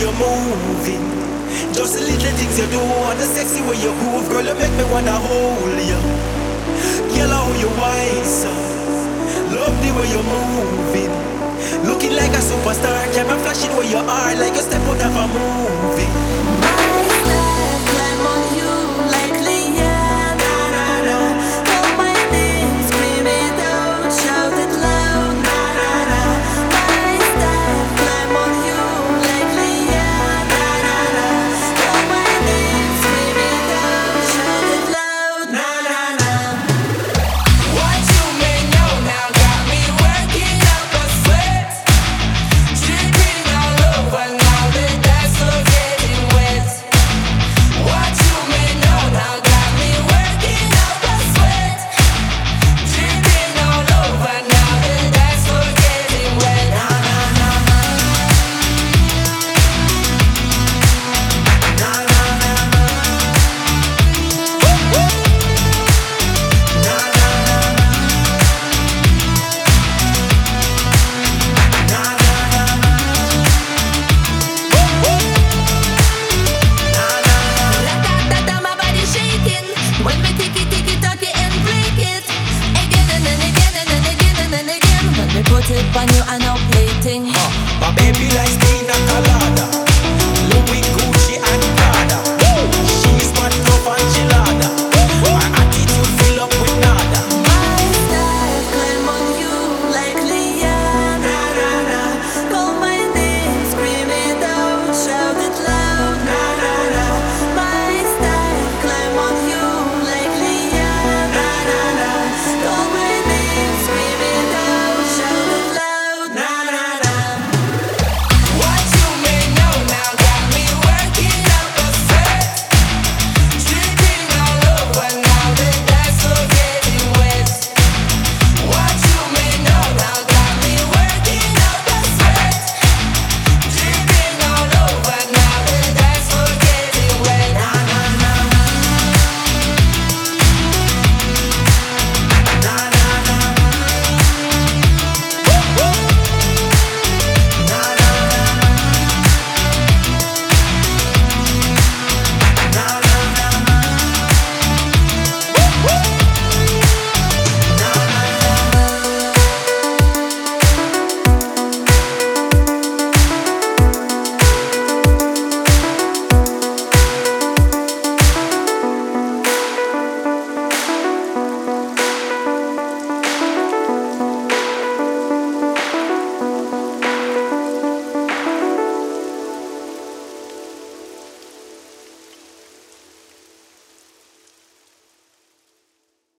you're moving Just the little things you do And the sexy way you move Girl, you make me wanna hold you Girl, how you so Love the way you're moving Looking like a superstar Camera flashing where you are Like you step out of a movie thing. Uh, my baby likes